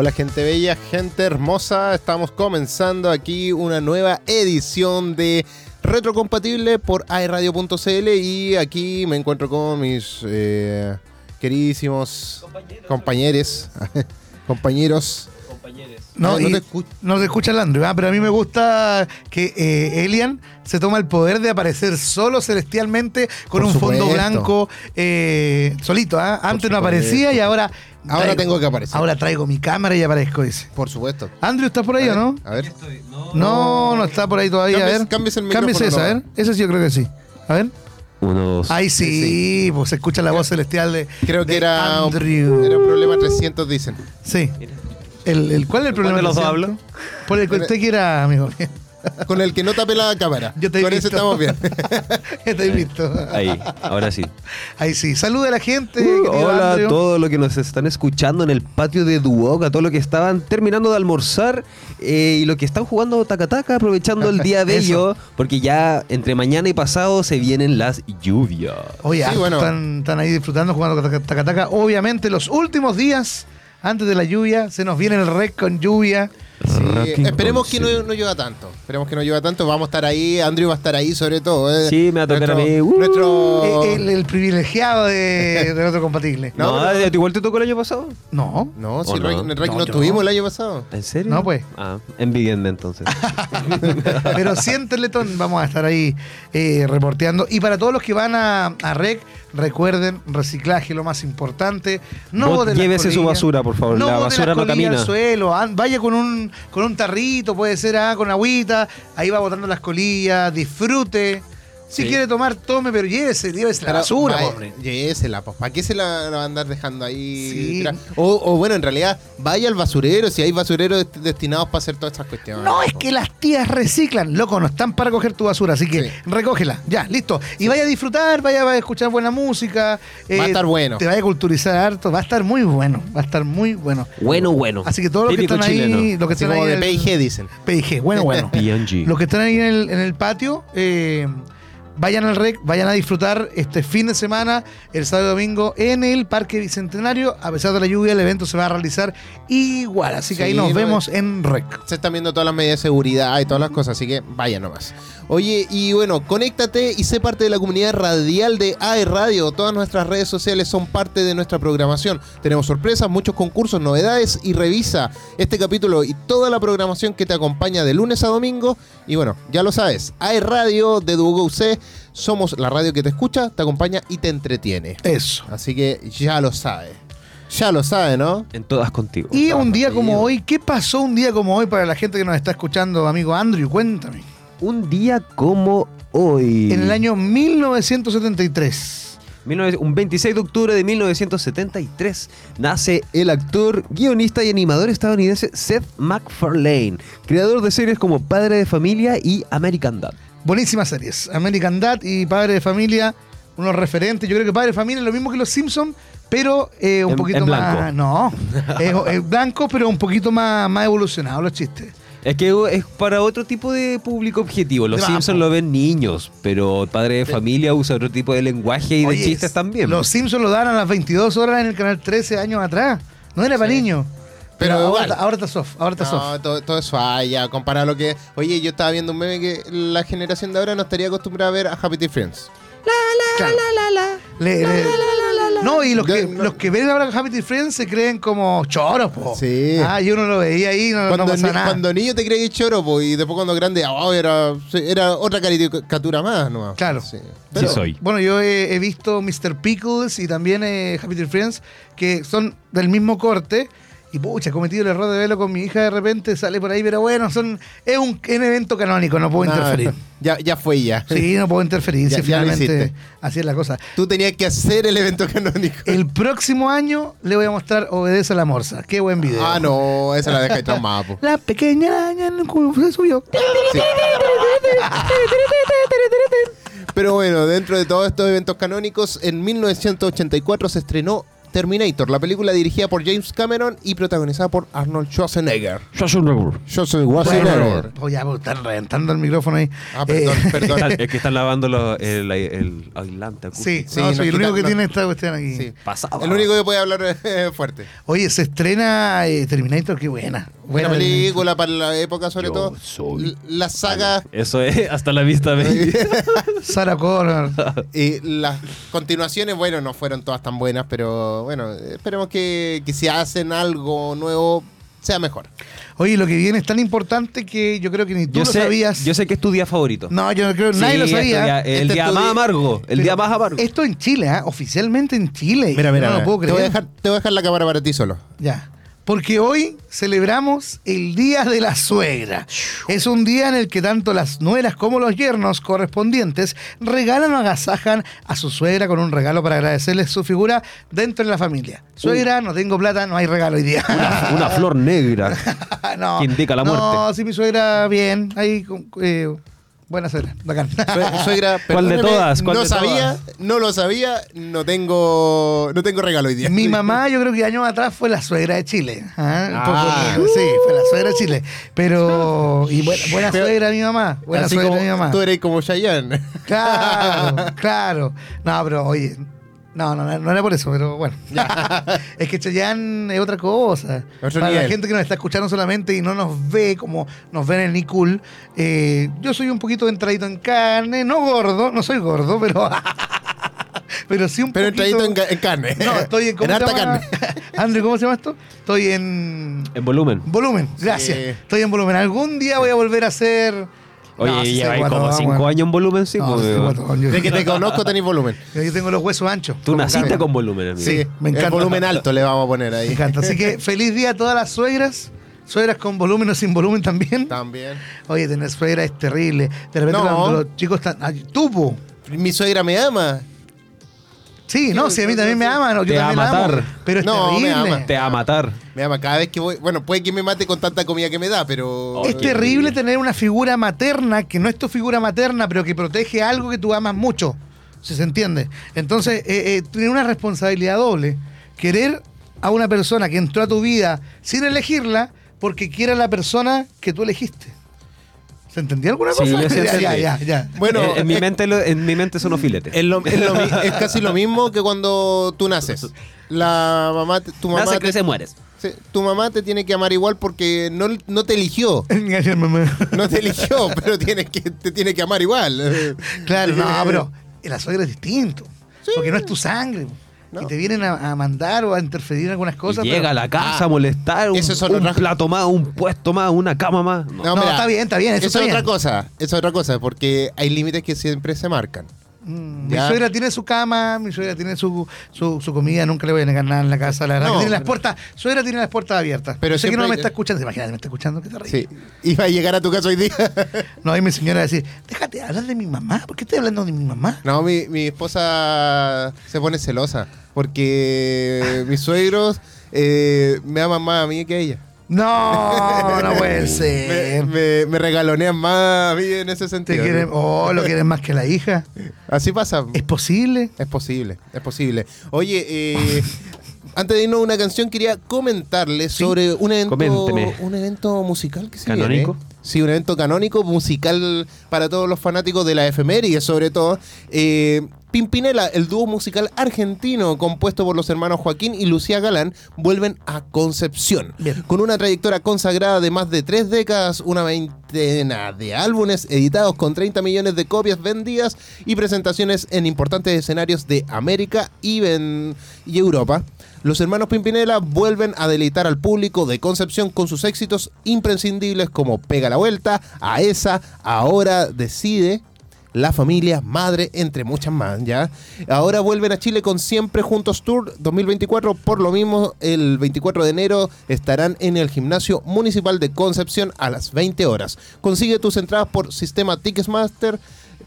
Hola gente bella, gente hermosa, estamos comenzando aquí una nueva edición de Retrocompatible por aeradio.cl y aquí me encuentro con mis eh, queridísimos compañeros, compañeros. No, no te escucho. no te escucha el Andrew, ah, pero a mí me gusta que eh, Elian se toma el poder de aparecer solo celestialmente con Por un fondo blanco eh, solito. ¿ah? Antes no aparecía y ahora. Ahora tengo que aparecer. Ahora traigo mi cámara y aparezco, dice. Por supuesto. Andrew, ¿estás por ahí o no? A ver. No, no está por ahí todavía. a Cambies- ver. cambies el Cámbiese micrófono, esa, a ver. Ese sí, yo creo que sí. A ver. Uno, dos. Ahí sí, pues se escucha la voz celestial de. Creo que de era un, Andrew. era un problema 300, dicen. Sí. El, el, ¿Cuál es el problema? de los dos hablo? Por el que usted quiera, amigo. Con el que no tape la cámara. Yo te he Con eso visto. estamos bien. He visto. Ahí, ahora sí. Ahí sí. Saluda a la gente. Uh, hola Andrew. a todos los que nos están escuchando en el patio de Duoc, a todos los que estaban terminando de almorzar eh, y los que están jugando tacataca, aprovechando el día bello, porque ya entre mañana y pasado se vienen las lluvias. Oye, Sí, ah, bueno. están, están ahí disfrutando, jugando taca- tacataca. Obviamente, los últimos días antes de la lluvia, se nos viene el rec con lluvia. Sí, Rocking esperemos que no, no llueva tanto. Esperemos que no llueva tanto. Vamos a estar ahí. Andrew va a estar ahí, sobre todo. eh. Sí, me va a tocar Nuestro- a mí. Uh. Nuestro. Eh, El, el privilegiado de, del otro compatible. No, No, pero- ¿a ti igual te tocó el año pasado? No. No, si ¿O el Rec- no? el Rec No, no yo tuvimos no. el año pasado. ¿En serio? No, pues. Ah, envidienme entonces. Pero siéntele, Ton, vamos a estar ahí eh, reporteando. Y para todos los que van a, a REC, recuerden, reciclaje lo más importante. No boten las llévese su colillas. basura, por favor. La boten basura las no camina. al suelo. an- Vaya con un, con un tarrito, puede ser ah, con agüita. Ahí va botando las colillas, disfrute. Si Sí. quiere tomar, tome, pero llévese, llévese la basura, vaya, pobre. Llévesela, pues. ¿Para qué se la, la va a andar dejando ahí? Sí. O, o bueno, en realidad, vaya al basurero si hay basureros dest- destinados para hacer todas estas cuestiones. No, es que las tías reciclan, loco, no están para coger tu basura, así que Sí. recógela, ya, listo. Y vaya a disfrutar, vaya a escuchar buena música. eh, Va a estar bueno. Te vaya a culturizar harto, va a estar muy bueno, va a estar muy bueno. bueno, bueno. Así que todos los que están ahí, los que están como ahí de en el- PIG dicen. PIG, bueno, bueno. P&G. los que están ahí en el, en el patio, eh, vayan al REC, vayan a disfrutar este fin de semana, el sábado y domingo, en el Parque Bicentenario. A pesar de la lluvia, el evento se va a realizar igual. Así que ahí nos no, vemos en REC. Se están viendo todas las medidas de seguridad y todas las cosas, así que vaya nomás. Oye, y bueno, conéctate y sé parte de la comunidad radial de AE Radio. Todas nuestras redes sociales son parte de nuestra programación. Tenemos sorpresas, muchos concursos, novedades y revisa este capítulo y toda la programación que te acompaña de lunes a domingo. Y bueno, ya lo sabes, AE Radio de Duogo UC. Somos la radio que te escucha, te acompaña y te entretiene. Eso. Así que ya lo sabes. Ya lo sabes, ¿no? En todas contigo. Y un día como hoy, ¿qué pasó un día como hoy para la gente que nos está escuchando, amigo Andrew? Cuéntame. Un día como hoy. En el año 1973. 19 un 26 de octubre de 1973 nace el actor, guionista y animador estadounidense Seth MacFarlane, creador de series como Padre de Familia y American Dad. Buenísimas series. American Dad y Padre de Familia, unos referentes. Yo creo que Padre de Familia es lo mismo que los Simpsons, pero eh, un En- poquito en más. No, es, es blanco, pero un poquito más, más evolucionado los chistes. Es que es para otro tipo de público objetivo. Los Simpsons po. lo ven niños, pero Padre de Familia usa otro tipo de lenguaje y de chistes también. Los Simpsons lo dan a las 22 horas en el canal 13 años atrás. No era para niños. Pero, Pero ahora, está- ahora está soft, ahora está soft. No, todo, todo es falla, comparado a lo que... Oye, yo estaba viendo un meme que la generación de ahora no estaría acostumbrada a ver a Happy Tree Friends. Claro. Le- le- No, y los que, no- los que ven ahora Happy Tree Friends se creen como choros, po. Sí. Ah, yo no lo veía ahí, no, no Cuando, pasa ni- nada. cuando niño te creí choro, po, y después cuando grande, oh, era, era otra caricatura más, ¿no? Claro. Sí. Sí soy. Bueno, yo he, he visto Mr. Pickles y también eh, Happy Tree Friends, que son del mismo corte. Y pucha, he cometido el error de verlo con mi hija de repente, sale por ahí, pero bueno, son es un, un evento canónico, no puedo interferir. Ya, ya fue ya. Sí, no puedo interferir, Ya- si ya finalmente así es la cosa. Tú tenías que hacer el evento canónico. El próximo año le voy a mostrar Obedece a la Morsa. Qué buen video. Ah, no, esa la dejáis traumada, po. La pequeña araña en el culo se subió. Sí. Pero bueno, dentro de todos estos eventos canónicos, en 1984 se estrenó Terminator, la película dirigida por James Cameron y protagonizada por Arnold Schwarzenegger. Schwarzenegger. Bueno, oh, ya, pues, están reventando el micrófono ahí. Ah, perdón, Eh, perdón. Es que están lavando los- el, el aislante sí, Sí, no, soy el único que no- tiene esta cuestión aquí. Sí. Pasaba. El único que puede hablar eh, fuerte. Oye, se estrena eh, Terminator, qué buena. Buena Buena película para la época, sobre Yo todo. soy L- La saga Eso es, hasta la vista, baby. Sarah Connor. y las continuaciones, bueno, no fueron todas tan buenas, pero bueno, esperemos que, que si hacen algo nuevo, sea mejor. Oye, lo que viene es tan importante que yo creo que ni tú Yo lo sé, sabías. yo sé que es tu día favorito. No, yo no creo, nadie lo sabía. el Este día más día- amargo. El Pero día más amargo. Esto en Chile, ¿ah? oficialmente en Chile. Mira, mira, no lo mira. puedo te, creer. voy a dejar, te voy a dejar la cámara para ti solo. Ya. Porque hoy celebramos el Día de la Suegra. Es un día en el que tanto las nueras como los yernos correspondientes regalan o agasajan a su suegra con un regalo para agradecerle su figura dentro de la familia. Suegra, no tengo plata, no hay regalo hoy día. Una, una flor negra. no, que indica la No, muerte. sí, mi suegra, bien. Ahí, eh, buena suegra, bacán. Sue- Suegra, ¿Cuál de perdóneme, todas? ¿Cuál no de sabía, todas? no lo sabía, no tengo, no tengo regalo hoy día. Mi mamá, yo creo que años atrás fue la suegra de Chile. ¿ah? Un poco- Ah. sí, fue la suegra de Chile. Pero. Y buena, buena Pero- suegra mi mamá. Buena Así suegra como mi mamá. tú eres como Chayanne. Claro, claro. No, pero oye. No, no, no era por eso, pero bueno. es que Chayanne es otra cosa. Otro Para la gente que nos está escuchando solamente y no nos ve como nos ven en Nicul, eh, yo soy un poquito entradito en carne, no gordo, no soy gordo, pero. pero sí un Pero poquito. entradito en, ca- en carne. No, estoy en. ¿cómo en harta carne. Andrew, ¿cómo se llama esto? Estoy en. En volumen. Volumen, gracias. Sí. Estoy en volumen. Algún día voy a volver a ser. Oye, No, sí guatón, como cinco años en volumen, sí. No, pues, sí guatón, yo- De que te conozco tenés volumen. Yo tengo los huesos anchos. Tú naciste cabe. con volumen, amigo. Sí, me encanta. El volumen alto le vamos a poner Me ahí. encanta. Así que feliz día a todas las suegras. Suegras con volumen o sin volumen también. También. Oye, tener suegra es terrible. De repente No. los chicos están. Ay, tú, po. Mi suegra me ama. Sí, no, sí, a mí también me aman. Yo Te va a también la amo, matar. pero es No, me terrible. ama. Te va a matar. Me ama cada vez que voy. Bueno, puede que me mate con tanta comida que me da, pero. Es terrible tener una figura materna que no es tu figura materna, pero que protege algo que tú amas mucho. Si se entiende. Entonces, eh, eh, tiene una responsabilidad doble. Querer a una persona que entró a tu vida sin elegirla porque quiere a la persona que tú elegiste. ¿Se entendió alguna Sí, cosa? yo sí ya, entendí. ya, ya, ya. Bueno, en, en mi eh, mente, lo- en mi mente son los filetes. Es, lo- es lo es casi lo mismo que cuando tú naces. La mamá, tu mamá, Nace, te, crece, mueres. sí, tu mamá te tiene que amar igual porque no, no te eligió. Gracias, mamá. No te eligió, pero tienes que, te tiene que amar igual. Claro, no, pero la suegra es distinto. Porque no es tu sangre. No. Y te vienen a, a mandar o a interferir en algunas cosas. Y llega pero- a la casa Ah, a molestar, un, eso plato más, un puesto más, una cama más. No. No, está bien, está bien, eso Eso está es otra cosa. Eso es otra cosa, porque hay límites que siempre se marcan. Mm, Mi Ya. suegra tiene su cama, mi suegra tiene su, su, su comida, nunca le voy a negar nada en la casa. La verdad No, que tiene las puertas, suegra tiene las puertas abiertas. Pero sé que no me está escuchando, imagínate, me está escuchando, qué terrible. Sí. Iba a llegar a tu casa hoy día. No, y mi señora va a decir, déjate hablar de mi mamá, ¿por qué estoy hablando de mi mamá? No, mi, mi esposa se pone celosa porque mis suegros eh, me aman más a mí que a ella. No, no puede Me, ser. me- me regalonean más a mí en ese Te sentido. quieren, oh, lo quieren más que la hija. Así pasa. ¿Es posible? Es posible, es posible. Oye, eh, antes de irnos a una canción, quería comentarles sobre un evento, Coménteme. un evento musical que se ¿Canónico? viene. Sí, un evento canónico, musical para todos los fanáticos de la efeméride, sobre todo. Eh, Pimpinela, el dúo musical argentino compuesto por los hermanos Joaquín y Lucía Galán, vuelven a Concepción. Bien. Con una trayectoria consagrada de más de tres décadas, una veintena de álbumes editados con 30 millones de copias vendidas y presentaciones en importantes escenarios de América y, y Europa. Los hermanos Pimpinela vuelven a deleitar al público de Concepción con sus éxitos imprescindibles como Pega la Vuelta, A esa, Ahora Decide, La Familia, Madre, entre muchas más, ¿ya? Ahora vuelven a Chile con Siempre Juntos Tour 2024. Por lo mismo, el 24 de enero estarán en el Gimnasio Municipal de Concepción a las 20 horas. Consigue tus entradas por Sistema Ticketmaster.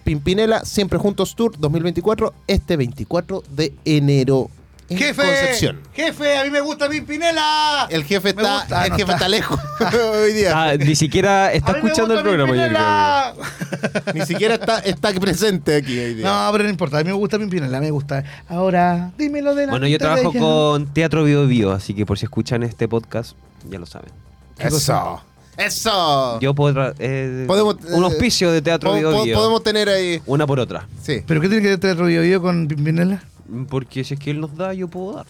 Pimpinela, Siempre Juntos Tour 2024, este 24 de enero. En ¡Jefe! Concepción. ¡Jefe! ¡A mí me gusta Pimpinela! El jefe está, gusta. El no jefe está. está lejos hoy día. Ah, ni siquiera está ¡A mí me escuchando el programa. yo! Ni siquiera está, está presente aquí hoy día. No, pero no importa. A mí me gusta Pimpinela, me gusta. Ahora, dímelo de la Bueno, yo trabajo con Teatro Bio Bio, así que por si escuchan este podcast, ya lo saben. Eso. Eso. Yo puedo eh, Podemos, un eh, auspicio de Teatro Po- Bio po- Bio. podemos tener ahí. Una por otra. Sí. ¿Pero qué tiene que ver Teatro Bio Bio con Pimpinela? Porque si es que él nos da, yo puedo dar.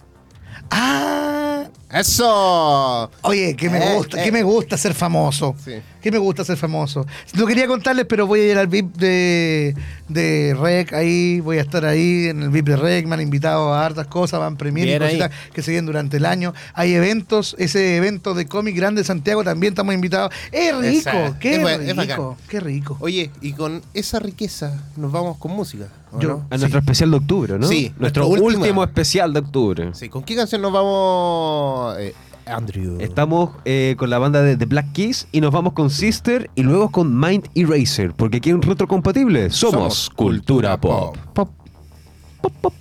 ¡Ah! Eso. Oye, que me Eh, gusta, eh. que me gusta ser famoso. Sí. Que me gusta ser famoso. No quería contarles, pero voy a ir al VIP de, de REC ahí, voy a estar ahí en el VIP de REC, me han invitado a hartas cosas, van premios y cositas que se vienen durante el año. Hay eventos, ese evento de cómic grande de Santiago también estamos invitados. ¡Es rico! ¡Qué es bu- es rico! bacán. ¡Qué rico! Oye, y con esa riqueza nos vamos con música. ¿o Yo- no? A nuestro especial de octubre, ¿no? Sí, Nuestro último especial de octubre. Sí, ¿con qué canción nos vamos, eh, Andrew? Estamos eh, con la banda de The Black Keys y nos vamos con Sister y luego con Mind Eraser, porque aquí en Retrocompatible somos, Somos cultura cultura pop. pop. Pop, pop,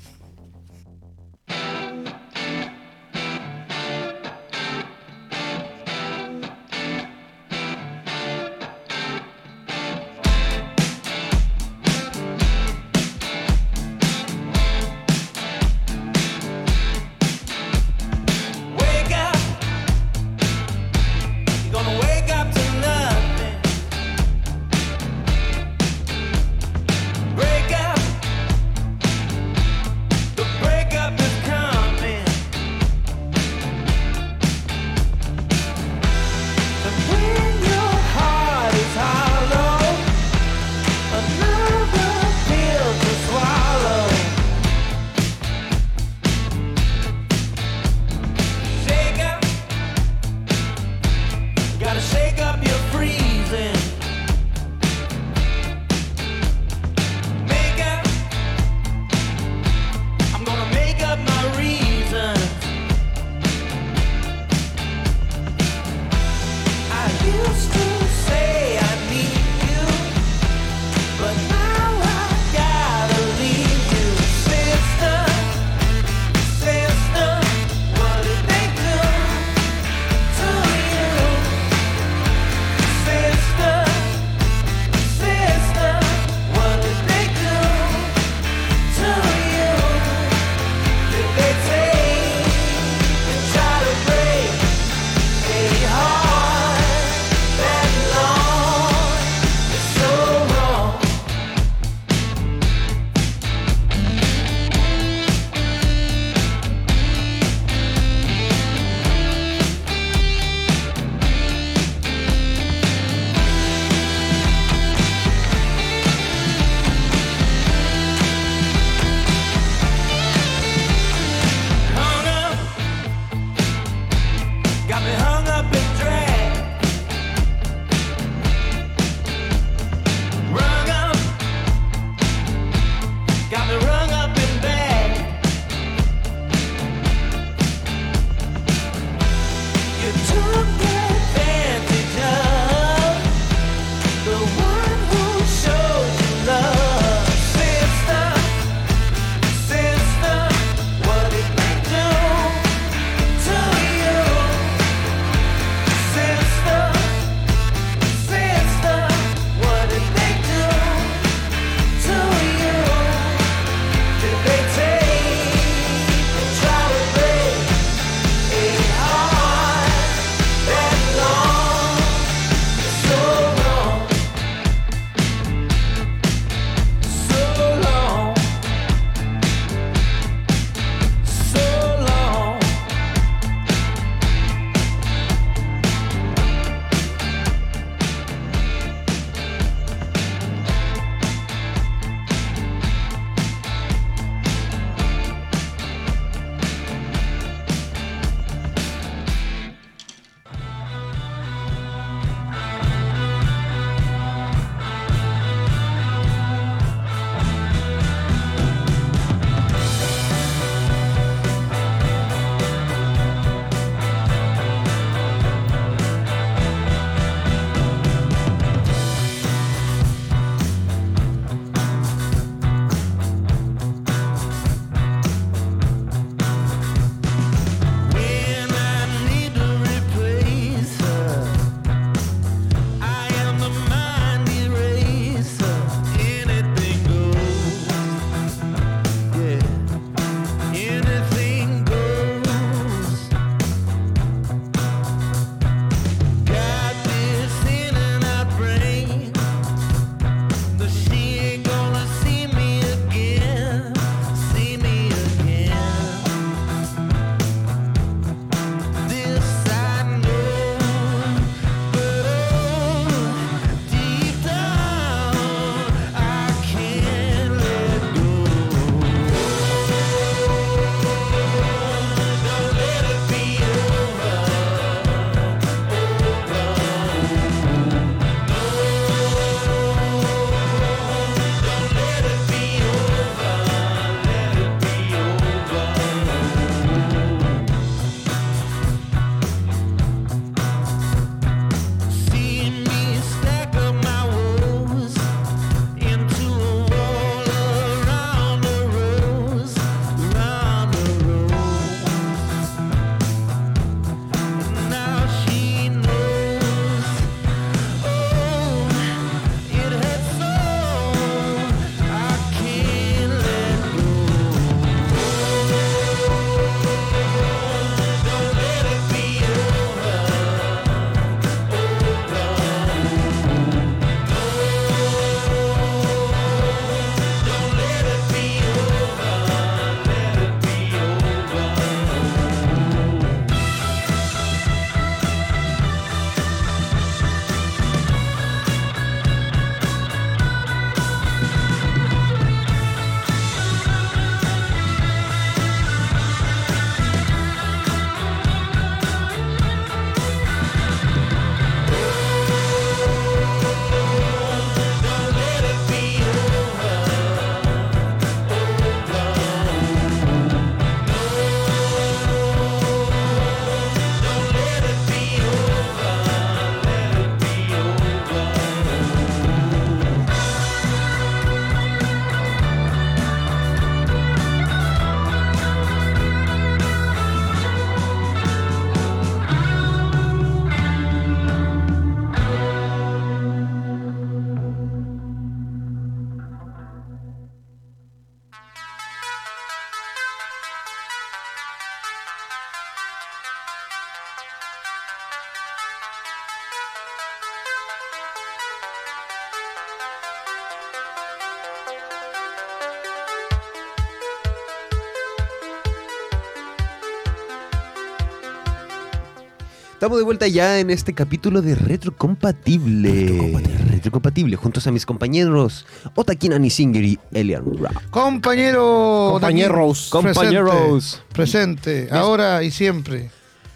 Estamos de vuelta ya en este capítulo de Retrocompatible. Retrocompatible, juntos a mis compañeros Otakin Anisinger y Elian Ra. Compañero. Compañeros. Presente. Compañeros. Presente. Ahora y siempre.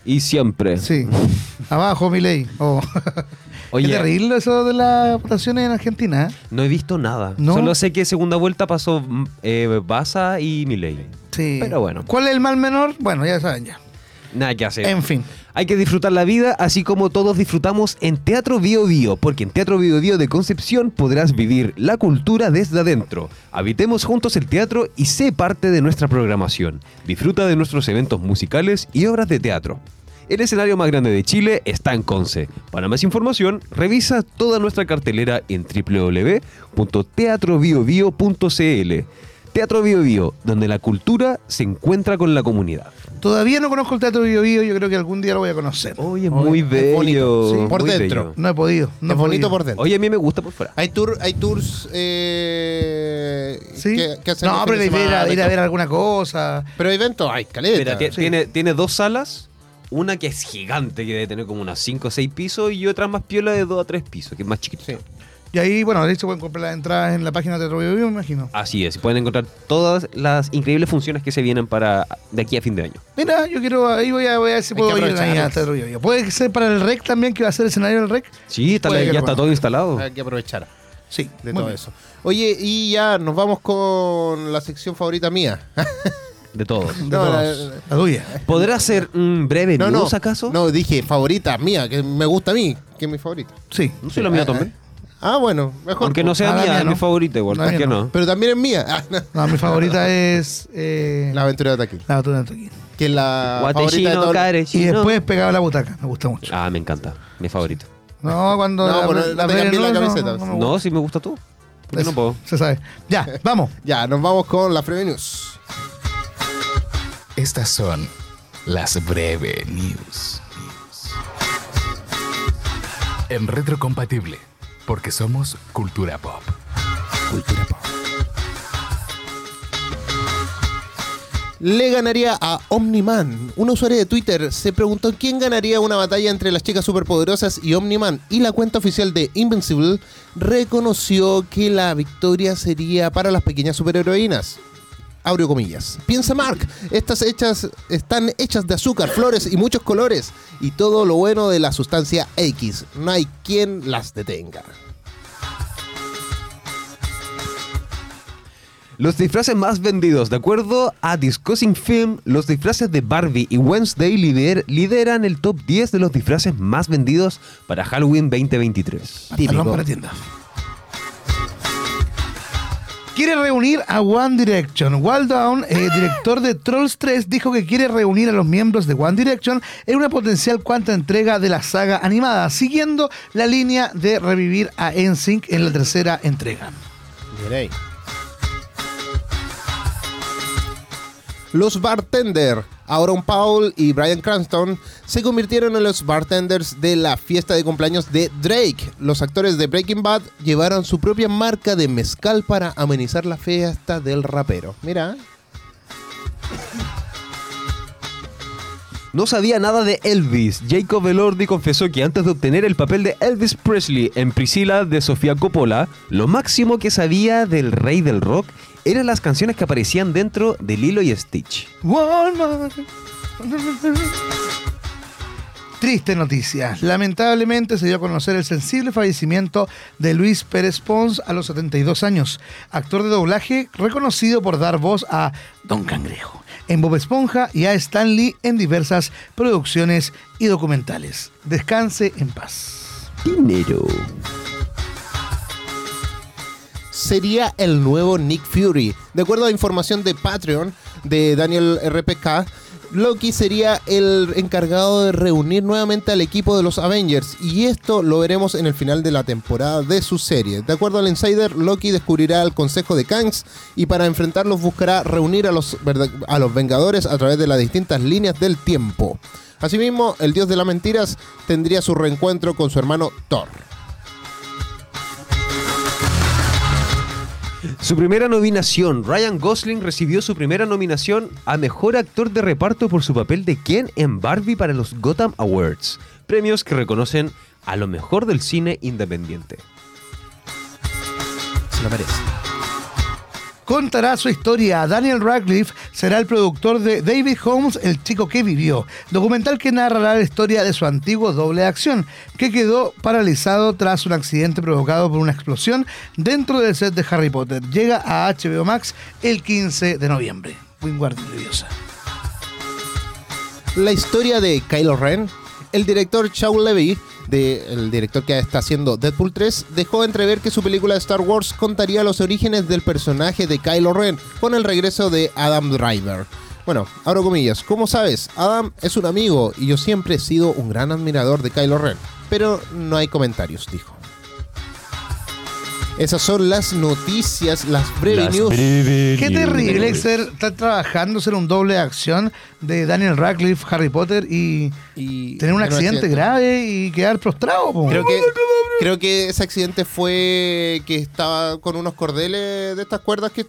Y siempre. Sí. Abajo, mi ley. Oh. Oye, Qué terrible eso de las votaciones en Argentina. ¿eh? no he visto nada. ¿No? Solo sé que segunda vuelta pasó eh, Baza y Milei. Sí. Pero bueno. ¿Cuál es el mal menor? Bueno, ya saben ya. Nada que hacer. En fin. Hay que disfrutar la vida así como todos disfrutamos en Teatro Bio Bio, porque en Teatro Bio Bio de Concepción podrás vivir la cultura desde adentro. Habitemos juntos el teatro y sé parte de nuestra programación. Disfruta de nuestros eventos musicales y obras de teatro. El escenario más grande de Chile está en Conce. Para más información, revisa toda nuestra cartelera en www.teatrobiobio.cl. Teatro Bio Bio, donde la cultura se encuentra con la comunidad. Todavía no conozco el Teatro Bio Bio, yo creo que algún día lo voy a conocer. Oye, muy es bello. bonito. Sí, por muy dentro. bello. No he podido. No es he bonito podido. por dentro. Oye, a mí me gusta por fuera. Hay, tour, hay tours eh, Sí. que, que hacen no, pero ir de a, ir a ver alguna cosa. Pero eventos hay, caleta. Mira, sí. tiene, tiene dos salas. Una que es gigante, que debe tener como unas 5 o 6 pisos, y otra más piola de 2 a 3 pisos, que es más chiquita. Sí. Y ahí, bueno, de hecho pueden comprar las entradas en la página de Teatro me imagino. Así es, pueden encontrar todas las increíbles funciones que se vienen para de aquí a fin de año. Mira, yo quiero, ahí voy a, voy a ver si Hay puedo ir ahí al Teatro. Puede ser para el REC también, que va a ser el escenario del REC. Sí, está- ya está todo instalado. Hay que aprovechar Sí, de todo bien. eso. Oye, y ya nos vamos con la sección favorita mía. De todos. De No, todos. la- la tuya. ¿Podrá ser un breve no, no, acaso? no, dije favorita mía, que me gusta a mí, que es mi favorita. Sí. No soy la mía también. Ah, bueno, mejor. Aunque no sea Ah, la mía, mía es mi no. favorita igual, La ¿por mía qué no. no? Pero también es mía. Ah, no. No, mi favorita es eh, La aventura de Taquín. la aventura de Toquín. Que es la favorita de Guatellino, todo. Y carechino. después pegaba la butaca, me gusta mucho. Ah, me encanta. Mi favorito. No, cuando No, la no te cambies la no, camiseta. no, si me gusta tú. ¿Por qué Eso, no puedo? Se sabe. Ya, vamos. Ya, nos vamos con la Freve News. Estas son las breve news. En retrocompatible, porque somos cultura pop. Le ganaría a Omniman. Un usuario de Twitter se preguntó quién ganaría una batalla entre las chicas superpoderosas y Omniman. Y la cuenta oficial de Invincible reconoció que la victoria sería para las pequeñas superheroínas. Abrió comillas. Piensa Mark, estas hechas están hechas de azúcar, flores y muchos colores. Y todo lo bueno de la sustancia X. No hay quien las detenga. Los disfraces más vendidos, de acuerdo a Discussing Film, los disfraces de Barbie y Wednesday lider- lideran el top 10 de los disfraces más vendidos para Halloween 2023. Pantalón para tienda. Quiere reunir a One Direction. Walt Down, eh, director de Trolls 3, dijo que quiere reunir a los miembros de One Direction en una potencial cuarta entrega de la saga animada, siguiendo la línea de revivir a NSYNC en la tercera entrega. Miren ahí. Los bartender, Aaron Paul y Brian Cranston, se convirtieron en los bartenders de la fiesta de cumpleaños de Drake. Los actores de Breaking Bad llevaron su propia marca de mezcal para amenizar la fiesta del rapero. Mira, No sabía nada de Elvis. Jacob Elordi confesó que antes de obtener el papel de Elvis Presley en Priscilla de Sofía Coppola, lo máximo que sabía del rey del rock eran las canciones que aparecían dentro de Lilo y Stitch. Triste noticia. Lamentablemente se dio a conocer el sensible fallecimiento de Luis Pérez Pons a los 72 años, actor de doblaje reconocido por dar voz a Don Cangrejo en Bob Esponja y a Stan Lee en diversas producciones y documentales. Descanse en paz. Dinero. sería el nuevo Nick Fury. De acuerdo a información de Patreon de Daniel RPK, Loki sería el encargado de reunir nuevamente al equipo de los Avengers y esto lo veremos en el final de la temporada de su serie. De acuerdo al Insider, Loki descubrirá el Consejo de Kangs y para enfrentarlos buscará reunir a los, a los Vengadores a través de las distintas líneas del tiempo. Asimismo, el dios de las mentiras tendría su reencuentro con su hermano Thor. Su primera nominación. Ryan Gosling recibió su primera nominación a Mejor Actor de Reparto por su papel de Ken en Barbie para los Gotham Awards. premios que reconocen a lo mejor del cine independiente. Se lo merece. Contará su historia. Daniel Radcliffe será el productor de David Holmes, El chico que vivió, documental que narrará la historia de su antiguo doble acción, que quedó paralizado tras un accidente provocado por una explosión dentro del set de Harry Potter. Llega a HBO Max el 15 de noviembre. Wingard Leviosa. La historia de Kylo Ren, el director Shaw Levy, el director que está haciendo Deadpool 3, dejó entrever que su película Star Wars contaría los orígenes del personaje de Kylo Ren con el regreso de Adam Driver. Bueno, abro comillas, como sabes, Adam es un amigo y yo siempre he sido un gran admirador de Kylo Ren, pero no hay comentarios, dijo. Esas son las noticias, las breve Las news. breve Qué news. terrible ser, estar trabajando, ser un doble de acción de Daniel Radcliffe, Harry Potter y y tener un accidente grave y quedar prostrado. po. Creo que, creo que ese accidente fue que estaba con unos cordeles de estas cuerdas que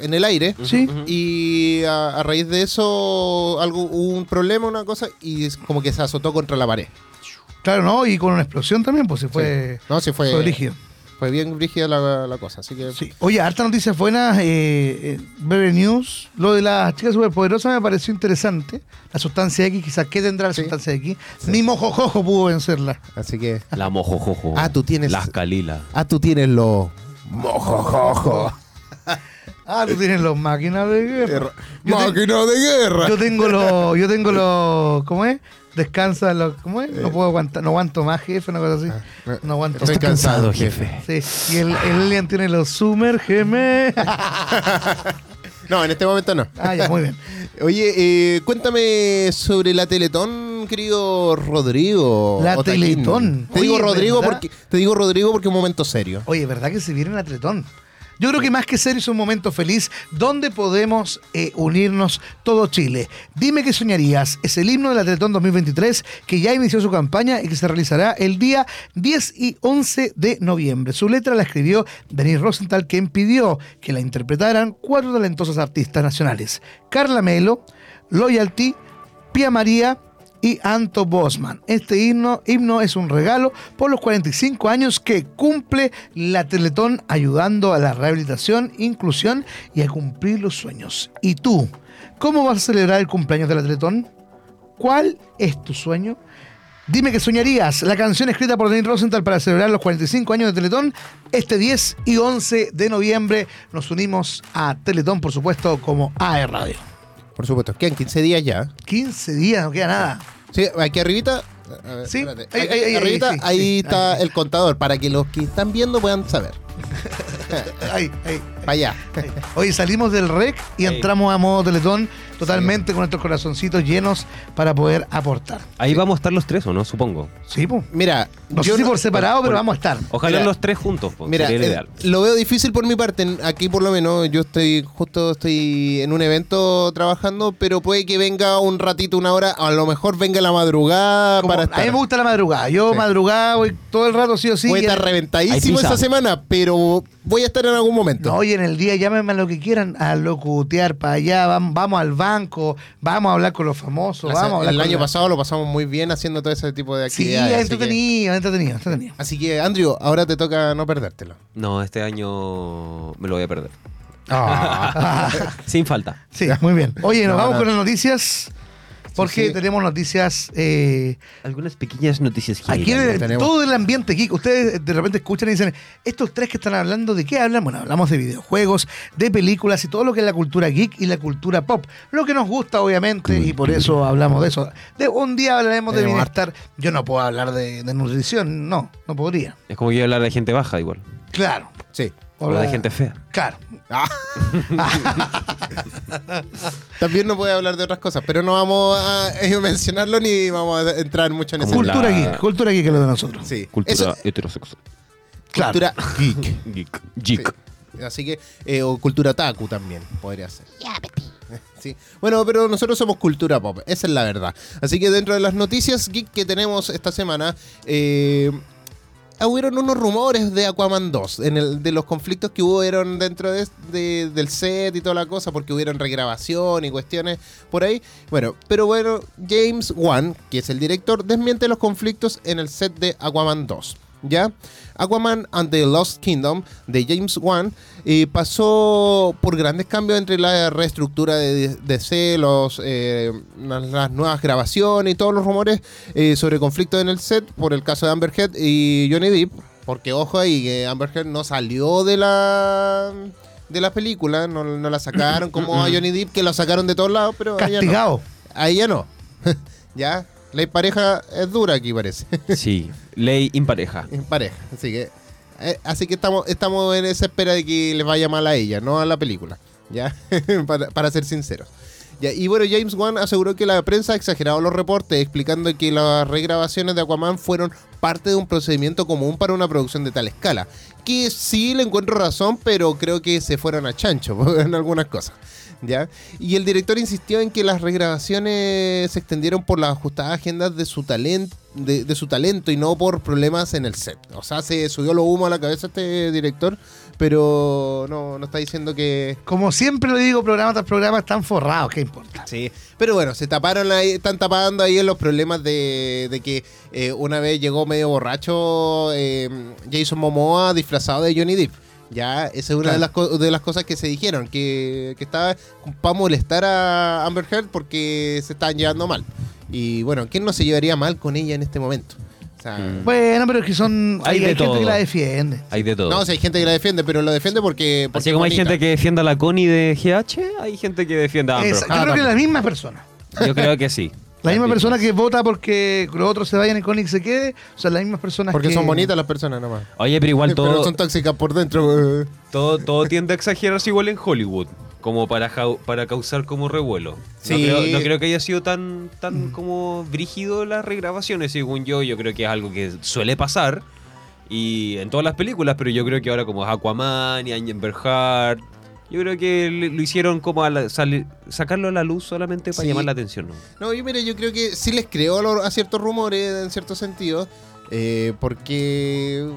en el aire. Sí. Y a, a raíz de eso algo, hubo un problema, una cosa, y es como que se azotó contra la pared. Claro, ¿no? Y con una explosión también, pues se fue, Sí. No, sí fue, fue brígido. Fue bien brígida la, la cosa. Así que Sí. Oye, harta noticias buenas. Eh, eh, Breve News. Lo de las chicas superpoderosas me pareció interesante. La sustancia X, quizás, ¿qué tendrá la Sí. sustancia X? Ni Mojojojo pudo vencerla. Así que. La mojojojo. Ah, tú tienes- Las Calila. Ah, tú tienes los. Mojojojo. Ah, tú tienes los máquinas de guerra. Yo, te- Máquina de guerra. yo tengo los. Yo tengo los. ¿Cómo es? Descansa los. ¿Cómo es? Eh. No puedo aguantar. No aguanto más, jefe, una cosa así. Ah, No aguanto Estoy más. cansado, jefe. Sí. Y el, el alien tiene los Sumergeme. No, en este momento no. ah, ya, muy bien. Oye, eh, cuéntame sobre la Teletón, querido Rodrigo. La Otaquín. Teletón. Te digo Rodrigo ¿verdad? porque te digo Rodrigo porque es un momento serio. Oye, ¿verdad que se viene la Teletón? Yo creo que más que serio es un momento feliz donde podemos eh, unirnos todo Chile. Dime qué soñarías. Es el himno de la Teletón 2023 que ya inició su campaña y que se realizará el día 10 y 11 de noviembre. Su letra la escribió Denis Rosenthal, quien pidió que la interpretaran cuatro talentosos artistas nacionales. Carla Melo, Loyalty, Pia María y Anto Bosman. Este himno, es un regalo por los 45 años que cumple la Teletón ayudando a la rehabilitación, inclusión y a cumplir los sueños. ¿Y tú? ¿Cómo vas a celebrar el cumpleaños de la Teletón? ¿Cuál es tu sueño? Dime que soñarías. La canción escrita por Denis Rosenthal para celebrar los 45 años de Teletón. Este 10 y 11 de noviembre nos unimos a Teletón, por supuesto, como AE Radio. Por supuesto, quedan 15 días ya. 15 días, no queda nada. Sí, aquí arribita. a ver, Sí, espérate. ahí, Aquí ahí, ahí, arribita, sí, ahí sí, está ahí. el contador para que los que están viendo puedan saber. Ay, ay, Para allá. Oye, salimos del rec y entramos a modo Teletón totalmente con nuestros corazoncitos llenos para poder aportar. Ahí vamos a estar los tres, ¿o no? Supongo. Sí, pues. Mira, No yo sé si no- por separado, pero por- vamos a estar. Ojalá Mira, los tres juntos, pues, Mira, sería el eh, ideal. lo veo difícil por mi parte. Aquí por lo menos yo estoy justo estoy en un evento trabajando, pero puede que venga un ratito, una hora, a lo mejor venga la madrugada Como- para a estar. mí me gusta la madrugada. Yo Sí. madrugada voy todo el rato sí o sí. voy a estar reventadísimo esta semana, pero voy a estar en algún momento. No, y en el día llámenme a lo que quieran, a locutear para allá, vamos, vamos al banco, vamos a hablar con los famosos, vamos a hablar el con año la- pasado lo pasamos muy bien haciendo todo ese tipo de Sí, actividades. así que- entretenido, entretenido, entretenido. Así que, Andrew, ahora te toca no perdértelo. No, este año me lo voy a perder. Ah. Sin falta. Sí, muy bien. Oye, nos No, vamos no. con las noticias. Porque sí. tenemos noticias eh, Algunas pequeñas noticias Aquí generales. en tenemos. todo el ambiente geek, ustedes de repente escuchan y dicen, estos tres que están hablando, ¿de qué hablan? Bueno, hablamos de videojuegos, de películas y todo lo que es la cultura geek y la cultura pop. Lo que nos gusta, obviamente, y por eso hablamos de eso. De, un día hablaremos de bienestar. Yo no puedo hablar de, de nutrición, no, no podría. Es como yo hablar de gente baja igual. Claro. Sí. O de gente fea. Claro. Ah. También no puede hablar de otras cosas, pero no vamos a eh, mencionarlo ni vamos a entrar mucho en eso. Como Cultura la- geek, cultura geek es lo de nosotros. Sí. Cultura Eso- heterosexual. Claro. cultura geek. Geek. Geek. Sí. Así que, eh, o cultura taku también podría ser. Sí. Bueno, pero nosotros somos cultura pop, esa es la verdad. Así que dentro de las noticias geek que tenemos esta semana, eh, hubieron unos rumores de Aquaman 2, en el, de los conflictos que hubieron dentro de, de- del set y toda la cosa, porque hubieron regrabación y cuestiones por ahí. Bueno, pero bueno, James Wan, que es el director, desmiente los conflictos en el set de Aquaman 2. ¿Ya? Aquaman and the Lost Kingdom de James Wan eh, pasó por grandes cambios entre la reestructura de DC, los, eh, las, nuevas grabaciones y todos los rumores eh, sobre conflictos en el set por el caso de Amber Heard y Johnny Depp. Porque ojo ahí, que Amber Heard no salió de la de la película, no, no la sacaron como a Johnny Depp, que lo sacaron de todos lados, pero a ella no. Castigado. A ella no. ya, la pareja es dura aquí parece. Sí, ley impareja. en pareja. Así que, eh, así que estamos, estamos en esa espera de que les vaya mal a ella, no a la película. ¿Ya? para, para ser sinceros. Ya, y bueno, James Wan aseguró que la prensa ha exagerado los reportes, explicando que las regrabaciones de Aquaman fueron parte de un procedimiento común para una producción de tal escala. Que sí le encuentro razón, pero creo que se fueron a chancho en algunas cosas. ¿Ya? Y el director insistió en que las regrabaciones se extendieron por las ajustadas agendas de su talento de, de su talento y no por problemas en el set. O sea, se subió lo humo a la cabeza este director, pero no, no está diciendo que... Como siempre lo digo, programa tras programa están forrados, ¿qué importa? Sí, pero bueno, se taparon ahí, están tapando ahí en los problemas de, de que eh, una vez llegó medio borracho eh, Jason Momoa disfrazado de Johnny Depp. Ya, esa es una de, las co- de las cosas que se dijeron, que, que estaba para molestar a Amber Heard porque se estaban llevando mal. Y bueno, ¿quién no se llevaría mal con ella en este momento? O sea, Mm. Bueno, pero es que son. Hay Hay, de hay gente que la defiende. Hay de todo. no, si hay gente que la defiende, pero lo defiende porque... porque Así como hay es gente que defienda a la Connie de GH, hay gente que defienda a Amber. Esa- yo Ah, creo que también. la misma persona. Yo creo que sí. La misma Las persona que vota porque los otros se vayan y Connick se quede, o sea, las mismas personas Porque que... son bonitas las personas nomás. Oye, pero igual Pero todo, son tóxicas por dentro. eh. todo, todo tiende a exagerarse igual en Hollywood. Como para, jau- para causar como revuelo. Sí. No, creo, no creo que haya sido tan, tan como brígido las regrabaciones, según yo. Yo creo que es algo que suele pasar. Y en todas las películas, pero yo creo que ahora como es Aquaman y Amber Heard, yo creo que lo hicieron como a la- sali- sacarlo a la luz solamente para Sí. llamar la atención. ¿no? No, yo mire, yo creo que sí les creo a, ciertos rumores en cierto sentido, eh, porque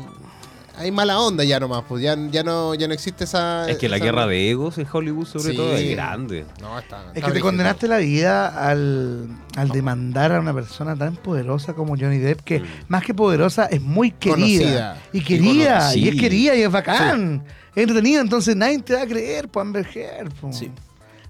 hay mala onda ya nomás, pues ya, ya no ya no existe esa... Es que la guerra de egos en Hollywood sobre Sí. todo es grande. No, está, Es que te condenaste la vida al, al demandar a una persona tan poderosa como Johnny Depp, que Mm. más que poderosa es muy querida. Conocida. Y querida, y es querida, y es bacán. Es entretenida, entonces nadie te va a creer, pues Amber Heard. po. Sí.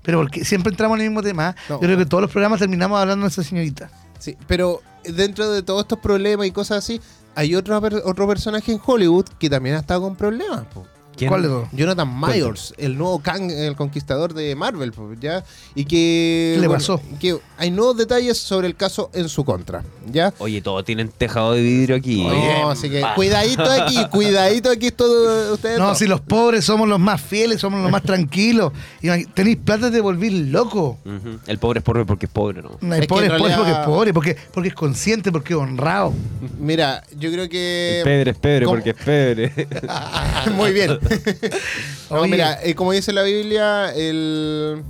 Pero porque siempre entramos en el mismo tema. No. Yo creo que todos los programas terminamos hablando de esa señorita. Sí, pero dentro de todos estos problemas y cosas así, hay otro, otro personaje en Hollywood que también ha estado con problemas. po. ¿Quién? ¿Cuál de todos? Jonathan Myers, el nuevo Kang, el conquistador de Marvel, po, ¿ya? Y que... ¿Qué le bueno, pasó? Que hay nuevos detalles sobre el caso en su contra, ¿ya? Oye, todos tienen tejado de vidrio aquí. No, así que cuidadito aquí, cuidadito aquí todo ustedes. No, si los pobres somos los más fieles, somos los más tranquilos. Y tenéis plata de volver loco. El pobre es pobre porque es pobre, ¿no? El pobre es pobre porque es pobre, porque, porque es consciente, porque es honrado. Mira, yo creo que... El pebre es ¿cómo? porque es pebre. Muy bien. No, Oye. mira, eh, como dice la Biblia, el,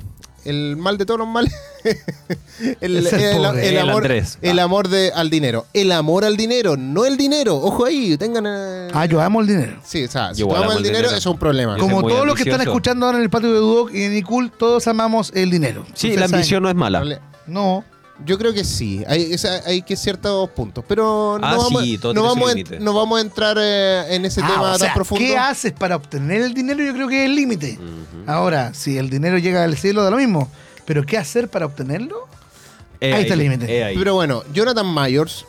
el mal de todos los males. el, el- pobre. el El amor, Andrés. el amor de, al dinero. El amor al dinero, no el dinero. Ojo ahí, tengan. eh, Ah, yo amo el dinero. Sí, o sea, si Yo amo el dinero, dinero. eso es un problema. Yo Como todos los que están escuchando ahora en el patio de Duoc y en Nicul, todos amamos el dinero. Sí, la saben. ambición no es mala. No. Yo creo que sí, hay, esa- hay que ciertos puntos, pero no, Ah, vamos, sí, no, vamos no vamos a entrar eh, en ese Ah, tema o sea, tan profundo. ¿Qué haces para obtener el dinero? Yo creo que es el límite. Ahora, si el dinero llega al cielo, da lo mismo. Pero ¿qué hacer para obtenerlo? Eh, Ahí está el límite. eh. Pero bueno, Jonathan Myers,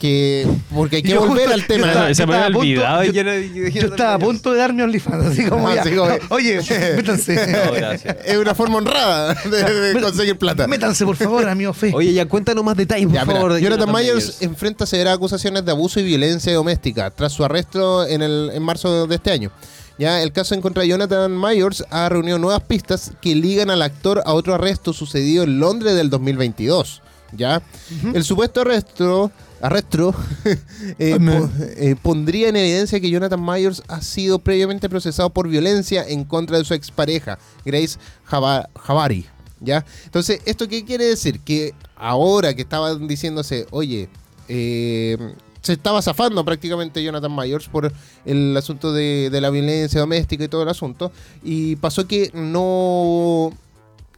que porque hay que Yo volver justo- al yo tema. estaba- se me había punto- yo- estaba a punto de darme OnlyFans, así como Ah, ya. sí, como- Oye, métanse. No, gracias. Es una forma honrada de, de conseguir plata. Métanse, por favor, amigo Fe. Oye, ya cuéntanos más detalles, por Ya, favor. Jonathan Myers enfrenta severas acusaciones de abuso y violencia doméstica tras su arresto en, el, en marzo de este año. Ya, el caso en contra de Jonathan Myers ha reunido nuevas pistas que ligan al actor a otro arresto sucedido en Londres del 2022. ¿ya? El supuesto arresto, arresto eh, po- eh, pondría en evidencia que Jonathan Myers ha sido previamente procesado por violencia en contra de su expareja, Grace Java- Javari. ¿ya? Entonces, ¿esto qué quiere decir? Que ahora que estaban diciéndose, oye, eh, se estaba zafando prácticamente Jonathan Myers por el asunto de, de la violencia doméstica y todo el asunto. Y pasó que no,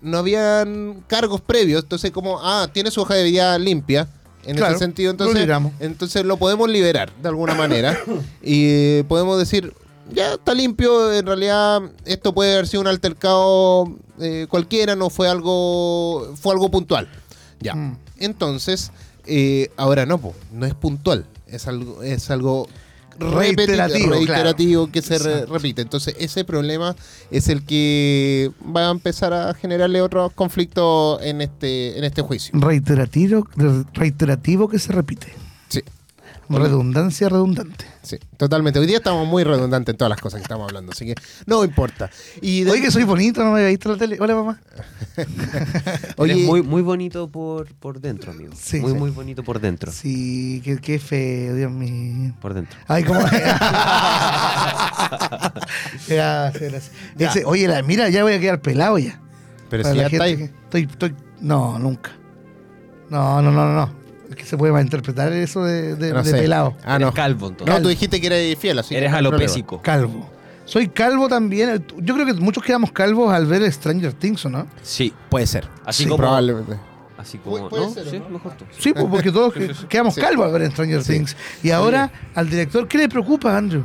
no habían cargos previos. Entonces, como, ah, tiene su hoja de vida limpia. En Claro, ese sentido, lo entonces, liberamos. entonces lo podemos liberar de alguna manera. y podemos decir, ya está limpio. En realidad, esto puede haber sido un altercado eh, cualquiera, no fue algo, fue algo puntual. Ya. Mm. Entonces, eh, ahora no, po, no es puntual, es algo, es algo Reiterativo, reiterativo que se re- repite. Entonces, ese problema es el que va a empezar a generarle otros conflictos en este, en este juicio. Reiterativo, reiterativo que se repite. Sí, Redundancia redundante. Sí, totalmente. Hoy día estamos muy redundantes en todas las cosas que estamos hablando, así que no importa. Y de- Oye, que soy bonito, no me había visto en la tele. Hola, mamá. oye, Eres muy, muy bonito por, por dentro, amigo. Sí, muy, sí. muy bonito por dentro. Sí, qué, qué feo, Dios mío. Por dentro. Ay, cómo. Gracias, gracias. Ese- oye, la- mira, ya voy a quedar pelado ya. pero Para si ya está ahí. que- Estoy, estoy. No, nunca. No, no, no, no. No. Es que se puede malinterpretar eso de, de- No de sé. pelado. Ah, no. Calvo, entonces. No, tú dijiste que eres fiel, así que Eres no hay alopésico. Calvo. Soy calvo también. Yo creo que muchos quedamos calvos al ver Stranger Things, ¿o no? Sí. Puede ser. Así Sí, como- probablemente. Así como. Pu- puede ¿no? ser, ¿o sí, no? mejor tú. Sí, pues, porque todos que- quedamos Sí. calvos al ver Stranger Sí. Things. Y ahora, al director, ¿qué le preocupa, Andrew?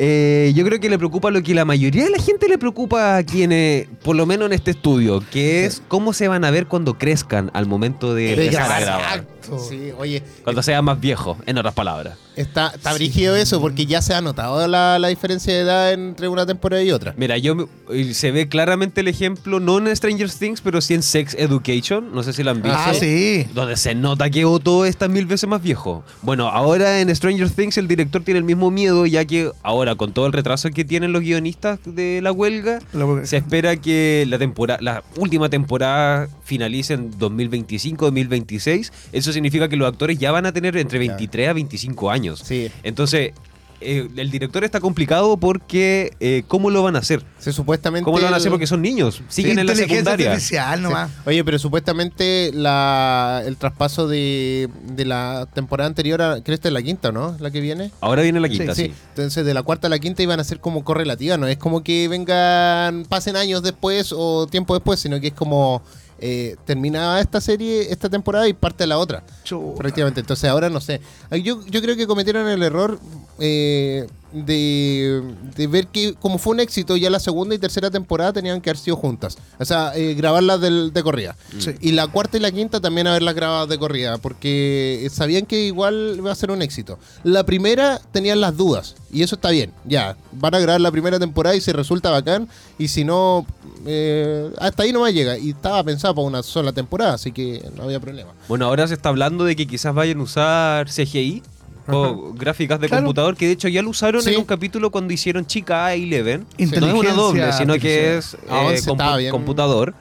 Eh, yo creo que le preocupa lo que la mayoría de la gente le preocupa a quienes, por lo menos en este estudio, que es cómo se van a ver cuando crezcan al momento de empezar a grabar. Exacto. Sí, oye, Cuando sean más viejos, en otras palabras. está, está brígido eso porque ya se ha notado la, la diferencia de edad entre una temporada y otra. Mira, yo me- se ve claramente el ejemplo, no en Stranger Things, pero sí en Sex Education. No sé si lo han visto. Ah, sí. Donde se nota que Otto está mil veces más viejo. Bueno, ahora en Stranger Things el director tiene el mismo miedo, ya que ahora con todo el retraso que tienen los guionistas de la huelga, Lo- se espera que la temporada, la última temporada finalice en 2025-2026. Eso significa que los actores ya van a tener entre 23 a 25 años. Sí. Entonces, eh, el director está complicado porque eh, ¿cómo lo van a hacer? Supuestamente. ¿Cómo lo van a hacer? Porque son niños, siguen en la Inteligencia secundaria. artificial nomás. Oye, pero supuestamente la, el traspaso de, de la temporada anterior, a, creo que esta es la quinta, ¿no? La que viene. Ahora viene la quinta, sí. Sí, entonces de la cuarta a la quinta iban a ser como correlativas, no es como que vengan, pasen años después o tiempo después, sino que es como eh, terminaba esta serie, esta temporada y parte la otra, prácticamente. Entonces ahora no sé. Yo, yo creo que cometieron el error eh, de, de ver que como fue un éxito, ya la segunda y tercera temporada tenían que haber sido juntas. O sea, eh, grabarlas de corrida. Sí. Y la cuarta y la quinta también haberlas grabado de corrida, porque sabían que igual iba a ser un éxito. La primera tenían las dudas, y eso está bien. Ya, van a grabar la primera temporada y si resulta bacán, y si no, eh, hasta ahí no va a llegar. Y estaba pensado para una sola temporada, así que no había problema. Bueno, ahora se está hablando de que quizás vayan a usar CGI o gráficas de Claro. computador, que de hecho ya lo usaron Sí. en un capítulo cuando hicieron Chica A11. No es una doble, sino que es eh, 11 estaba compu- bien. computador.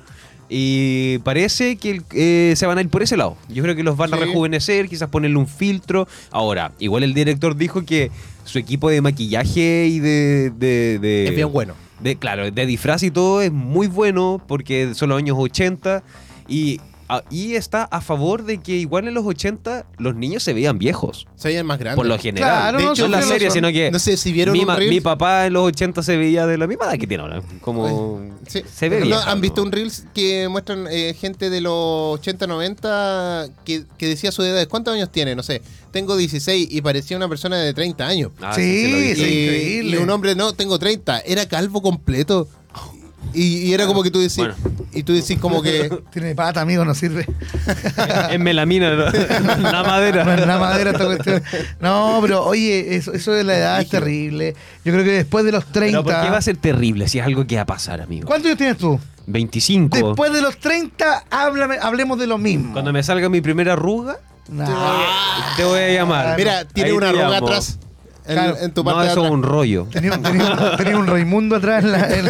Y parece que eh, se van a ir por ese lado. Yo creo que los van a rejuvenecer, quizás ponerle un filtro. Ahora, igual el director dijo que su equipo de maquillaje y de... de- de- Es bien bueno. de, claro, de disfraz y todo es muy bueno porque son los años 80 y, a- y está a favor de que igual en los 80 los niños se veían viejos, Se veían más grandes. por lo general. Claro, de no, hecho, en la serie, sino que No sé si vieron mi, ma- mi papá en los 80 se veía de la misma edad que tiene ahora. Como Sí. se ve ¿No vieja, ¿Han visto un Reels que muestran eh, gente de los 80, 90 que, que decía su edad? ¿Cuántos años tiene? No sé. Tengo 16 y parecía una persona de 30 años. Ah, Sí, vi. Es increíble. y un hombre, no, tengo 30. Era calvo completo. Y, y era como que tú decís, Bueno. y tú decís como que... Tiene pata, amigo, no sirve. Es melamina, ¿no? la madera. No la madera esta cuestión. No, pero oye, eso, eso de la edad es terrible. Yo creo que después de los 30. Pero ¿por qué va a ser terrible si es algo que va a pasar, amigo? ¿Cuántos años tienes tú? 25. Después de los 30, háblame, hablemos de lo mismo. Cuando me salga mi primera arruga, Nah. te voy a llamar. Mira, tiene Ahí una arruga llamo. atrás. En, Claro. en tu No, parte de eso es un rollo. Tenía, un- tenía un, tenía un Raimundo atrás en la. en-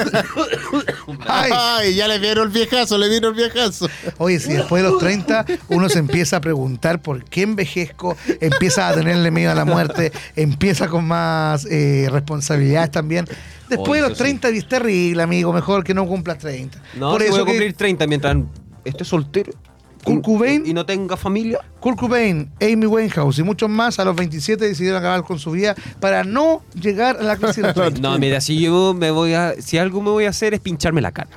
Ay, Ay, ya le vieron el viejazo, le vieron el viejazo. Oye, si después de los 30 uno se empieza a preguntar por qué envejezco, empieza a tenerle miedo a la muerte, empieza con más eh, responsabilidades también. Después Oye, de los eso sí. 30 es terrible, amigo. Mejor que no cumplas 30. No, por si voy a que- cumplir 30 mientras esté soltero. Kurt Cobain, y no tenga familia. Kurt Cobain, Amy Winehouse y muchos más a los 27 decidieron acabar con su vida para no llegar a la clase de los 30. No, mira, si yo me voy a. Si algo me voy a hacer es pincharme la cara.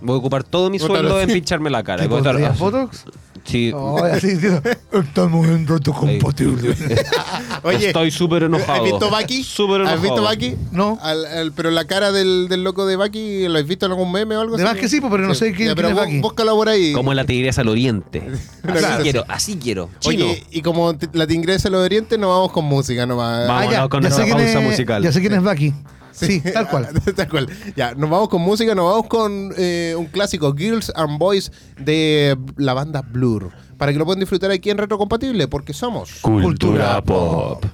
Voy a ocupar todo mi sueldo en pincharme la cara. ¿Te pondrías Botox? Sí. Oh, así diciendo, estamos en reto compatible. Oye, Estoy súper enojado. ¿Has visto Baki? Súper enojado. ¿Has visto Baki? No. Al- al- pero la cara del, del loco de Baki, ¿lo has visto en algún meme o algo De así? más que sí, pues, pero no sé quién- Ya, pero quién es bú- Baki. Búscalo por ahí. Como la tigresa al oriente. Una Así quiero, así quiero. Chino. Oye, y como la tigresa del oriente, nos vamos con música nomás. Vamos. Vámonos con nuestra quién pausa es- musical. Ya sé quién es Bucky. Sí, tal cual. Tal cual. Ya, nos vamos con música, nos vamos con eh, un clásico, Girls and Boys, de la banda Blur. Para que lo puedan disfrutar aquí en Retrocompatible, porque somos Cultura pop.